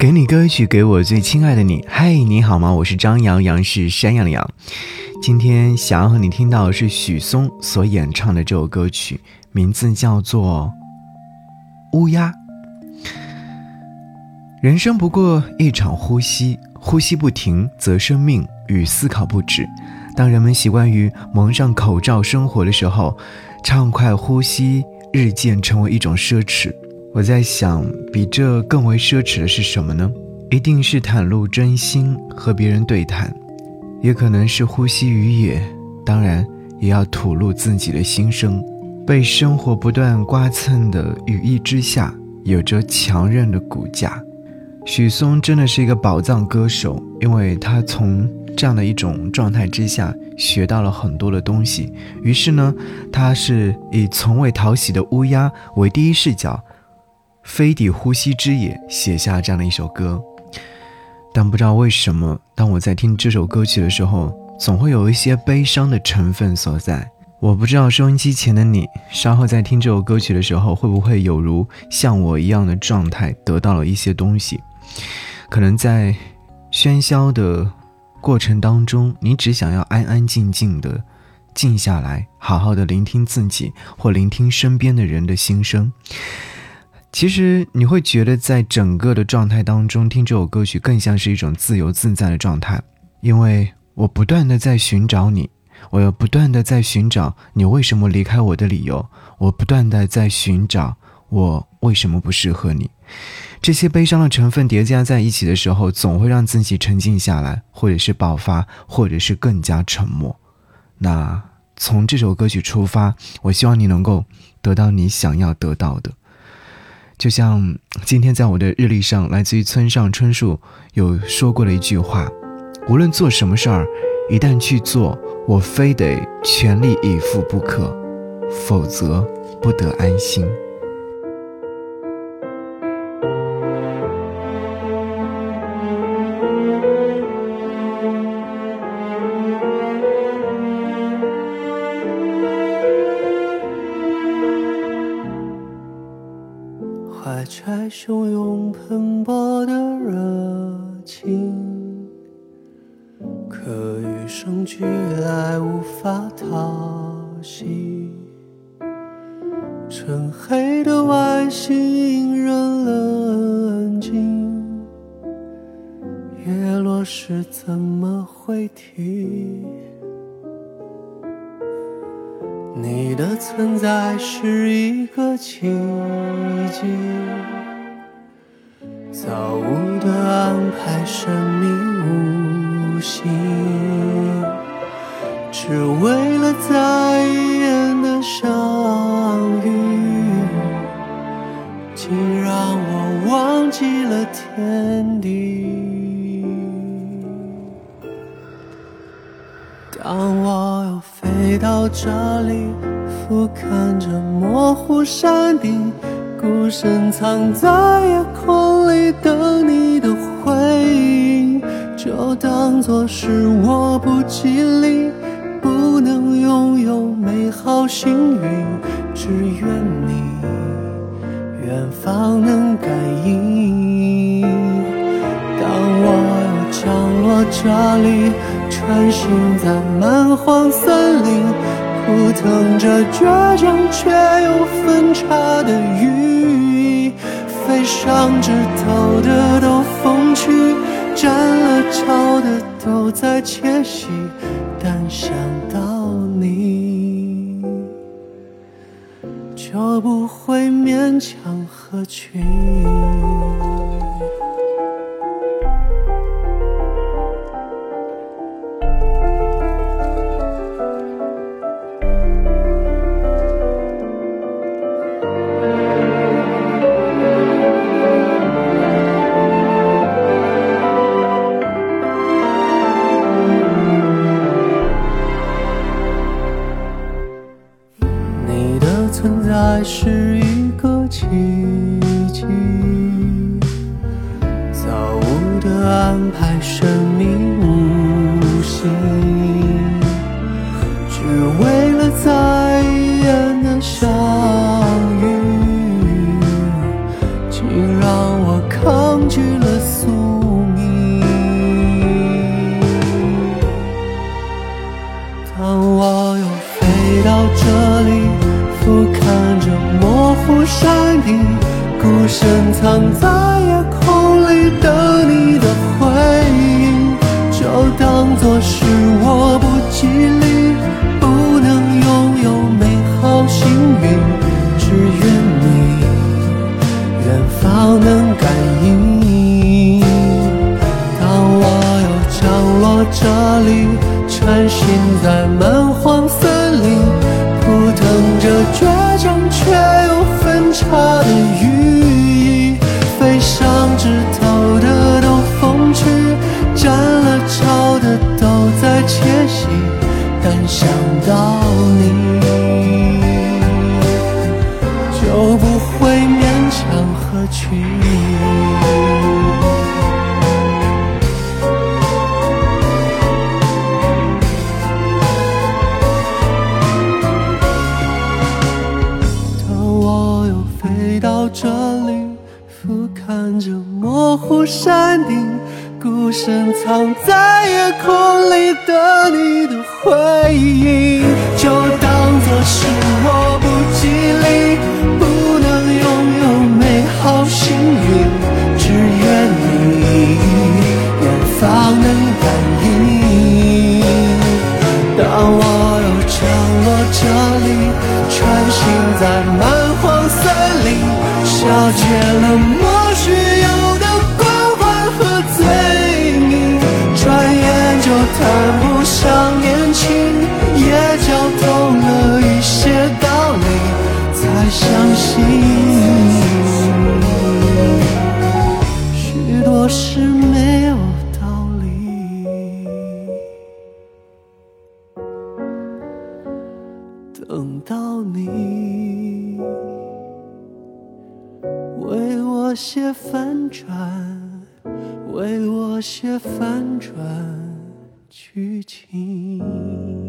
给你歌曲，给我最亲爱的你。嗨，你好吗？我是张阳阳，是山羊的羊。今天想要和你听到的是许嵩所演唱的这首歌曲，名字叫做《乌鸦》。人生不过一场呼吸，呼吸不停，则生命与思考不止。当人们习惯于蒙上口罩生活的时候，畅快呼吸日渐成为一种奢侈。我在想，比这更为奢侈的是什么呢？一定是袒露真心和别人对谈，也可能是呼吸于野，当然也要吐露自己的心声。被生活不断刮蹭的羽翼之下，有着强韧的骨架。许嵩真的是一个宝藏歌手，因为他从这样的一种状态之下学到了很多的东西。于是呢，他是以从未讨喜的乌鸦为第一视角。飞抵呼吸之野，写下这样的一首歌，但不知道为什么，当我在听这首歌曲的时候，总会有一些悲伤的成分所在。我不知道收音机前的你，稍后在听这首歌曲的时候，会不会有如像我一样的状态，得到了一些东西？可能在喧嚣的过程当中，你只想要安安静静的静下来，好好的聆听自己，或聆听身边的人的心声。其实你会觉得，在整个的状态当中，听这首歌曲更像是一种自由自在的状态，因为我不断的在寻找你，我要不断的在寻找你为什么离开我的理由，我不断的在寻找我为什么不适合你。这些悲伤的成分叠加在一起的时候，总会让自己沉静下来，或者是爆发，或者是更加沉默。那从这首歌曲出发，我希望你能够得到你想要得到的。就像今天在我的日历上，来自于村上春树有说过的一句话：无论做什么事儿，一旦去做，我非得全力以赴不可，否则不得安心。拆汹涌喷薄的热情，可与生俱来无法讨喜。纯黑的外形隐忍冷静，月落时怎么会停？你的存在是一个奇迹，造物的安排神秘到这里，俯瞰着模糊山顶，孤身藏在夜空里等你的回应，就当作是我不吉利，不能拥有美好幸运，只愿你远方能感应。当我又降落这里。穿行在蛮荒森林，扑腾着倔强却又分叉的羽翼，飞上枝头的都风趣，占了巢的都在窃喜，但想到你，就不会勉强合群。是一个奇迹，造物的安排神秘无形，只为了在看着模糊山顶，孤身藏在夜空里等你的回应，就当作是我不山顶，孤身藏在夜空里的你的回应，就当作是我不吉利，不能拥有美好幸运，只愿你远方能感应。当我又降落这里，穿行在蛮荒森林，消解了许多事没有道理。等到你为我写反转，为我写反转剧情。